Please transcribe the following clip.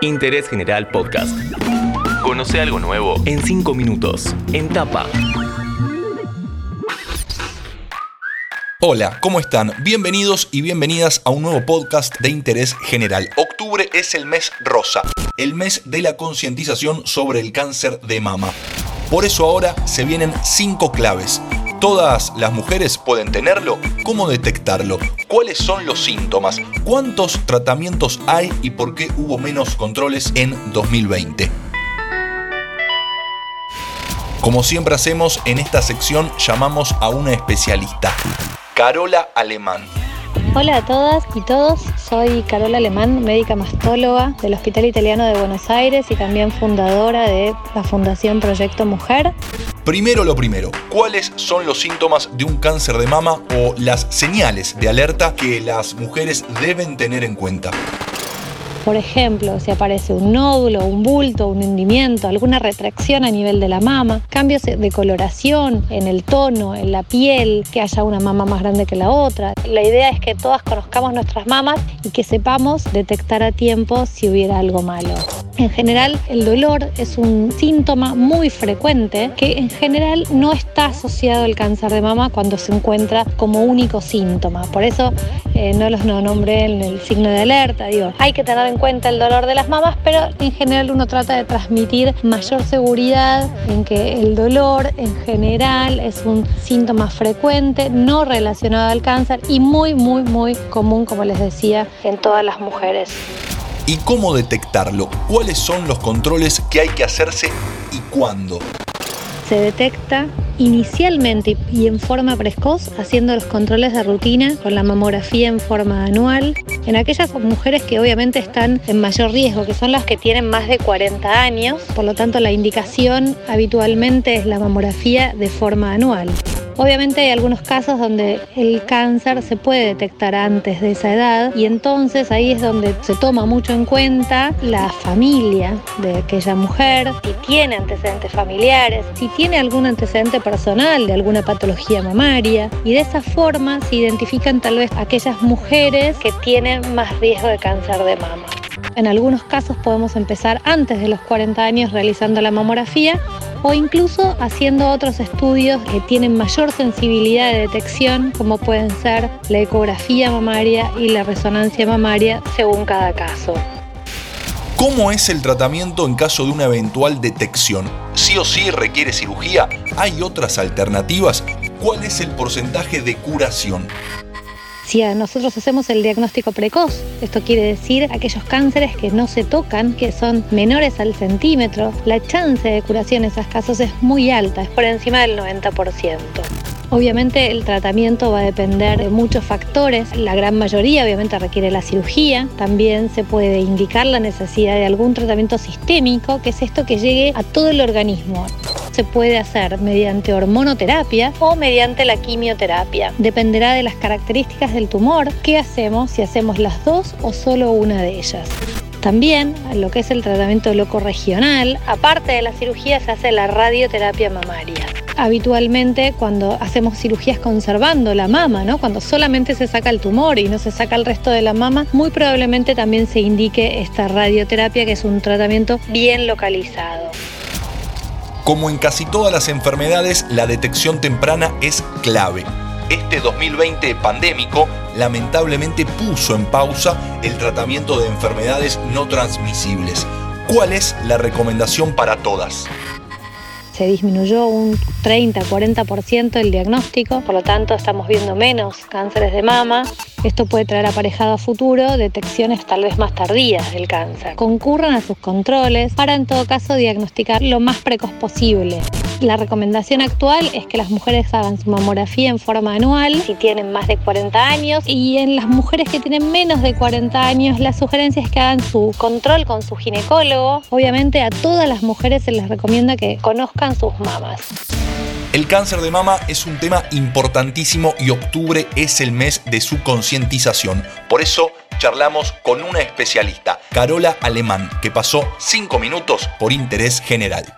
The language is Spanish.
Interés General Podcast. Conoce algo nuevo en 5 minutos. En tapa. Hola, ¿cómo están? Bienvenidos y bienvenidas a un nuevo podcast de interés general. Octubre es el mes rosa, el mes de la concientización sobre el cáncer de mama. Por eso ahora se vienen cinco claves. ¿Todas las mujeres pueden tenerlo? ¿Cómo detectarlo? ¿Cuáles son los síntomas? ¿Cuántos tratamientos hay y por qué hubo menos controles en 2020? Como siempre hacemos, en esta sección llamamos a una especialista. Carola Alemán. Hola a todas y todos, soy Carola Alemán, médica mastóloga del Hospital Italiano de Buenos Aires y también fundadora de la Fundación Proyecto Mujer. Primero lo primero, ¿cuáles son los síntomas de un cáncer de mama o las señales de alerta que las mujeres deben tener en cuenta? Por ejemplo, si aparece un nódulo, un bulto, un hundimiento, alguna retracción a nivel de la mama, cambios de coloración en el tono, en la piel, que haya una mama más grande que la otra. La idea es que todas conozcamos nuestras mamas y que sepamos detectar a tiempo si hubiera algo malo. En general, el dolor es un síntoma muy frecuente que en general no está asociado al cáncer de mama cuando se encuentra como único síntoma. Por eso eh, no los no nombré en el signo de alerta. Hay que tener en cuenta el dolor de las mamas, pero en general uno trata de transmitir mayor seguridad en que el dolor en general es un síntoma frecuente, no relacionado al cáncer y muy, muy, muy común, como les decía, en todas las mujeres y cómo detectarlo, cuáles son los controles que hay que hacerse y cuándo. Se detecta inicialmente y en forma precoz haciendo los controles de rutina con la mamografía en forma anual en aquellas mujeres que obviamente están en mayor riesgo, que son las que tienen más de 40 años, por lo tanto la indicación habitualmente es la mamografía de forma anual. Obviamente hay algunos casos donde el cáncer se puede detectar antes de esa edad y entonces ahí es donde se toma mucho en cuenta la familia de aquella mujer, si tiene antecedentes familiares, si tiene algún antecedente personal de alguna patología mamaria y de esa forma se identifican tal vez aquellas mujeres que tienen más riesgo de cáncer de mama. En algunos casos podemos empezar antes de los 40 años realizando la mamografía o incluso haciendo otros estudios que tienen mayor sensibilidad de detección, como pueden ser la ecografía mamaria y la resonancia mamaria según cada caso. ¿Cómo es el tratamiento en caso de una eventual detección? ¿Sí o sí requiere cirugía? ¿Hay otras alternativas? ¿Cuál es el porcentaje de curación? Si nosotros hacemos el diagnóstico precoz, esto quiere decir aquellos cánceres que no se tocan, que son menores al centímetro, la chance de curación en esos casos es muy alta, es por encima del 90%. Obviamente el tratamiento va a depender de muchos factores, la gran mayoría obviamente requiere la cirugía, también se puede indicar la necesidad de algún tratamiento sistémico, que es esto que llegue a todo el organismo se puede hacer mediante hormonoterapia o mediante la quimioterapia. Dependerá de las características del tumor, qué hacemos, si hacemos las dos o solo una de ellas. También lo que es el tratamiento loco regional, aparte de la cirugía se hace la radioterapia mamaria. Habitualmente cuando hacemos cirugías conservando la mama, ¿no? cuando solamente se saca el tumor y no se saca el resto de la mama, muy probablemente también se indique esta radioterapia que es un tratamiento bien localizado. Como en casi todas las enfermedades, la detección temprana es clave. Este 2020 pandémico lamentablemente puso en pausa el tratamiento de enfermedades no transmisibles. ¿Cuál es la recomendación para todas? Se disminuyó un 30-40% el diagnóstico, por lo tanto estamos viendo menos cánceres de mama. Esto puede traer aparejado a futuro detecciones tal vez más tardías del cáncer. Concurran a sus controles para en todo caso diagnosticar lo más precoz posible. La recomendación actual es que las mujeres hagan su mamografía en forma anual si tienen más de 40 años y en las mujeres que tienen menos de 40 años la sugerencia es que hagan su control con su ginecólogo. Obviamente a todas las mujeres se les recomienda que conozcan sus mamas. El cáncer de mama es un tema importantísimo y octubre es el mes de su concientización. Por eso charlamos con una especialista, Carola Alemán, que pasó 5 minutos por interés general.